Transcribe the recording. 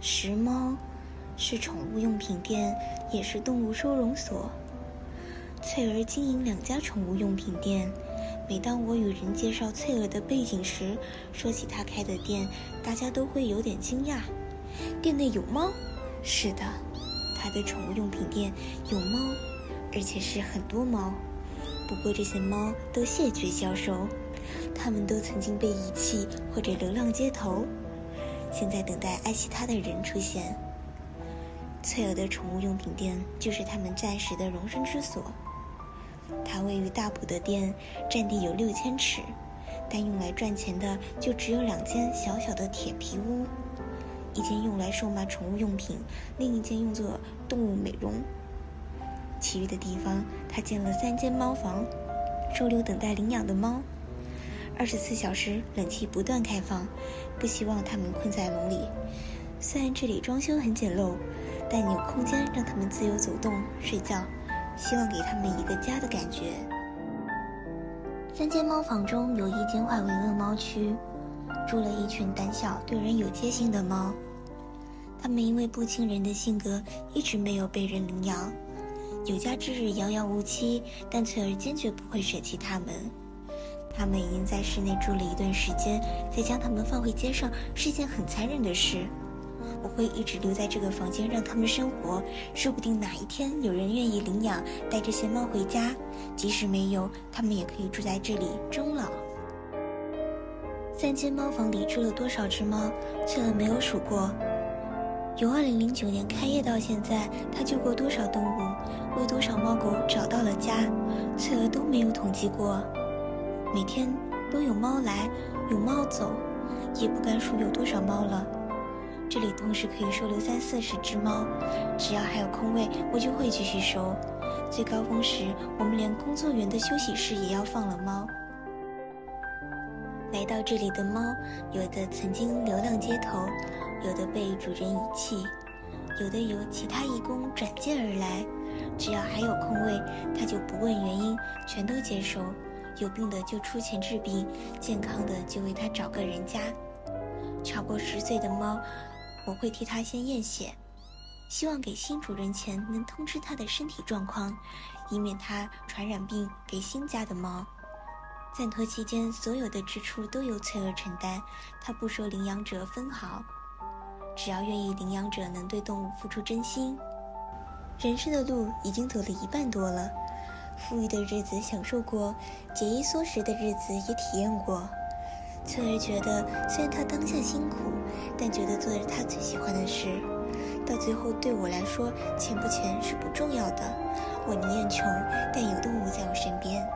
时髦，是宠物用品店，也是动物收容所。翠儿经营两家宠物用品店。每当我与人介绍翠儿的背景时，说起她开的店，大家都会有点惊讶。店内有猫？是的，她的宠物用品店有猫，而且是很多猫。不过这些猫都谢绝销售，它们都曾经被遗弃或者流浪街头，现在等待爱惜它的人出现。翠儿的宠物用品店就是他们暂时的容身之所。它位于大埔的店，占地有六千尺，但用来赚钱的就只有两间小小的铁皮屋，一间用来售卖宠物用品，另一间用作动物美容。其余的地方，他建了三间猫房，收留等待领养的猫。二十四小时冷气不断开放，不希望它们困在笼里。虽然这里装修很简陋，但有空间让它们自由走动、睡觉。希望给他们一个家的感觉。三间猫房中有一间划为恶猫区，住了一群胆小、对人有戒心的猫。它们因为不亲人的性格，一直没有被人领养。有家之日遥遥无期，但翠儿坚决不会舍弃它们。他们已经在室内住了一段时间，再将它们放回街上是一件很残忍的事。我会一直留在这个房间，让他们生活。说不定哪一天有人愿意领养，带这些猫回家。即使没有，他们也可以住在这里终老。三间猫房里住了多少只猫，翠娥没有数过。由2009年开业到现在，他救过多少动物，为多少猫狗找到了家，翠儿都没有统计过。每天都有猫来，有猫走，也不敢数有多少猫了。这里同时可以收留三四十只猫，只要还有空位，我就会继续收。最高峰时，我们连工作员的休息室也要放了猫。来到这里的猫，有的曾经流浪街头，有的被主人遗弃，有的由其他义工转介而来。只要还有空位，他就不问原因，全都接收。有病的就出钱治病，健康的就为他找个人家。超过十岁的猫。我会替他先验血，希望给新主人前能通知他的身体状况，以免他传染病给新家的猫。暂托期间，所有的支出都由翠儿承担，他不收领养者分毫，只要愿意领养者能对动物付出真心。人生的路已经走了一半多了，富裕的日子享受过，节衣缩食的日子也体验过。翠儿觉得，虽然她当下辛苦，但觉得做着她最喜欢的事。到最后，对我来说，钱不钱是不重要的。我宁愿穷，但有动物在我身边